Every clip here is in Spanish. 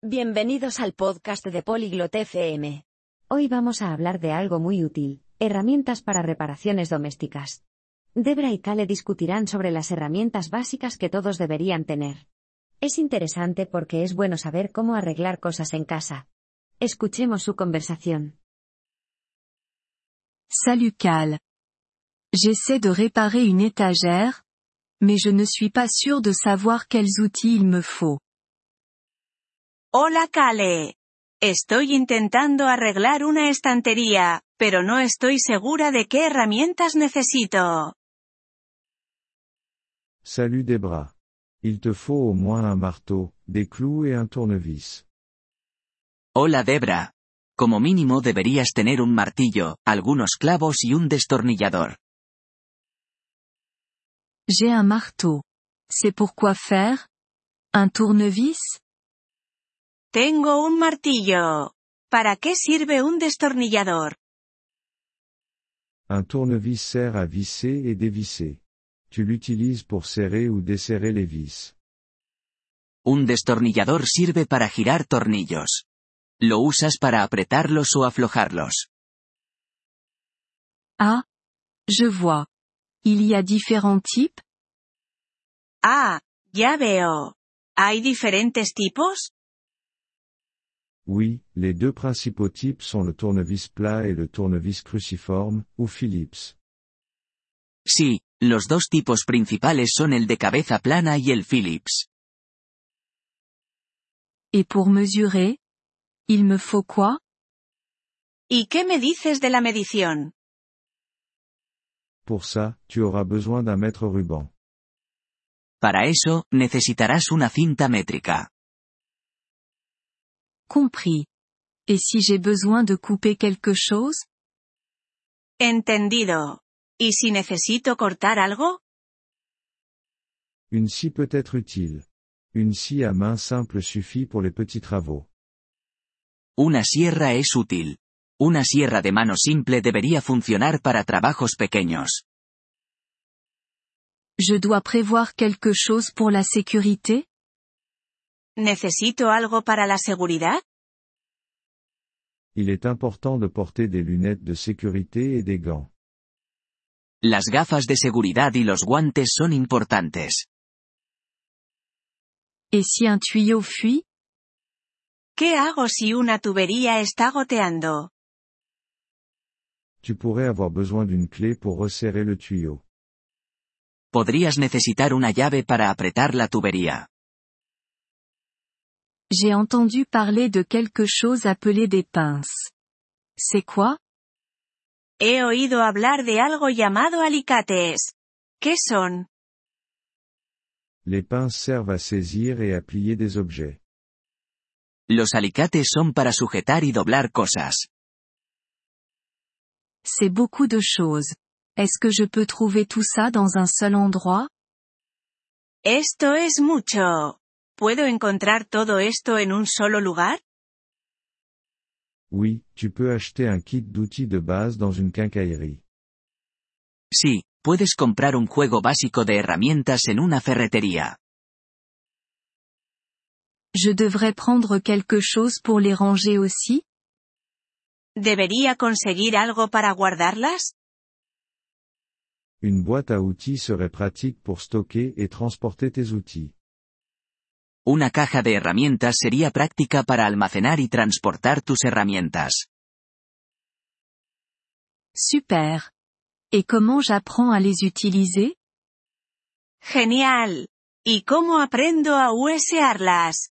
Bienvenidos al podcast de Polyglot FM. Hoy vamos a hablar de algo muy útil, herramientas para reparaciones domésticas. Debra y Kale discutirán sobre las herramientas básicas que todos deberían tener. Es interesante porque es bueno saber cómo arreglar cosas en casa. Escuchemos su conversación. Salut Cal. J'essaie de réparer une étagère, mais je ne suis pas sûr de savoir quels outils il me faut. Hola Kale. Estoy intentando arreglar una estantería, pero no estoy segura de qué herramientas necesito. Salut Debra. Il te faut au moins un marteau, des clous et un tournevis. Hola Debra. Como mínimo deberías tener un martillo, algunos clavos y un destornillador. J'ai un marteau. C'est pour quoi faire? Un tournevis? Tengo un martillo. ¿Para qué sirve un destornillador? Un tournevis sert à visser et dévisser. Tu l'utilises pour serrer ou desserrer les vis. Un destornillador sirve para girar tornillos. Lo usas para apretarlos o aflojarlos. Ah. Je vois. Il y a différents types? Ah, ya veo. ¿Hay diferentes tipos? Oui, les deux principaux types sont le tournevis plat et le tournevis cruciforme, ou Philips. Sí, los dos tipos principales son el de cabeza plana y el Phillips. Et pour mesurer? Il me faut quoi? ¿Y qué me dices de la medición? Pour ça, tu auras besoin d'un mètre ruban. Para eso, necesitarás una cinta métrica. Compris. Et si j'ai besoin de couper quelque chose? Entendido. ¿Y si necesito cortar algo? Une scie peut être utile. Une scie à main simple suffit pour les petits travaux. Una sierra es útil. Una sierra de mano simple debería funcionar para trabajos pequeños. Je dois prévoir quelque chose pour la sécurité? ¿Necesito algo para la seguridad? Il est important de porter des lunettes de sécurité et des gants. Las gafas de seguridad y los guantes son importantes. Et si un tuyau fuit? ¿Qué hago si una tubería está goteando? Tu pourrais avoir besoin d'une clé pour resserrer le tuyau. Podrías necesitar una llave para apretar la tubería. J'ai entendu parler de quelque chose appelé des pinces. C'est quoi? He oído hablar de algo llamado alicates. ¿Qué son? Les pinces servent à saisir et à plier des objets. Los alicates son para sujetar y doblar cosas. C'est beaucoup de choses. Est-ce que je peux trouver tout ça dans un seul endroit? Esto es mucho. ¿Puedo encontrar todo esto en un solo lugar? Oui, tu peux acheter un kit d'outils de base dans une quincaillerie. Sí, puedes comprar un juego básico de herramientas en una ferretería. Je devrais prendre quelque chose pour les ranger aussi? ¿Debería conseguir algo para guardarlas? Une boîte à outils serait pratique pour stocker et transporter tes outils. Una caja de herramientas sería práctica para almacenar y transportar tus herramientas. Super. Et comment j'apprends à les utiliser? Genial. ¿Y cómo aprendo a usearlas?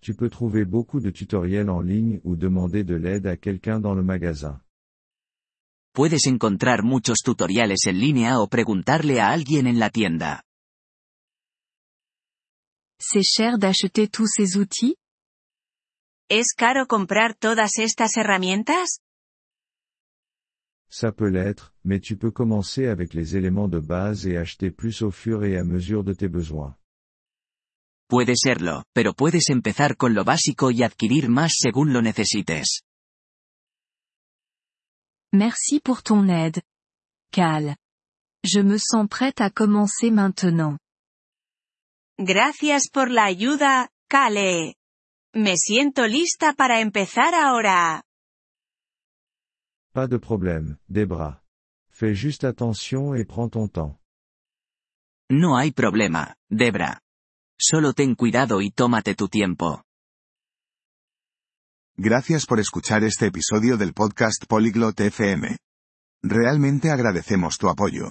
Tu peux trouver beaucoup de tutoriels en ligne ou demander de l'aide à quelqu'un dans le magasin. Puedes encontrar muchos tutoriales en línea o preguntarle a alguien en la tienda. C'est cher d'acheter tous ces outils? ¿Es caro comprar todas estas herramientas? Ça peut l'être, mais tu peux commencer avec les éléments de base et acheter plus au fur et à mesure de tes besoins. Puede serlo, pero puedes empezar con lo básico y adquirir más según lo necesites. Merci pour ton aide. Cal. Je me sens prête à commencer maintenant. Gracias por la ayuda, Kale. Me siento lista para empezar ahora. Pas de problème, Debra. Fais juste attention et prends ton temps. No hay problema, Debra. Solo ten cuidado y tómate tu tiempo. Gracias por escuchar este episodio del podcast Polyglot FM. Realmente agradecemos tu apoyo.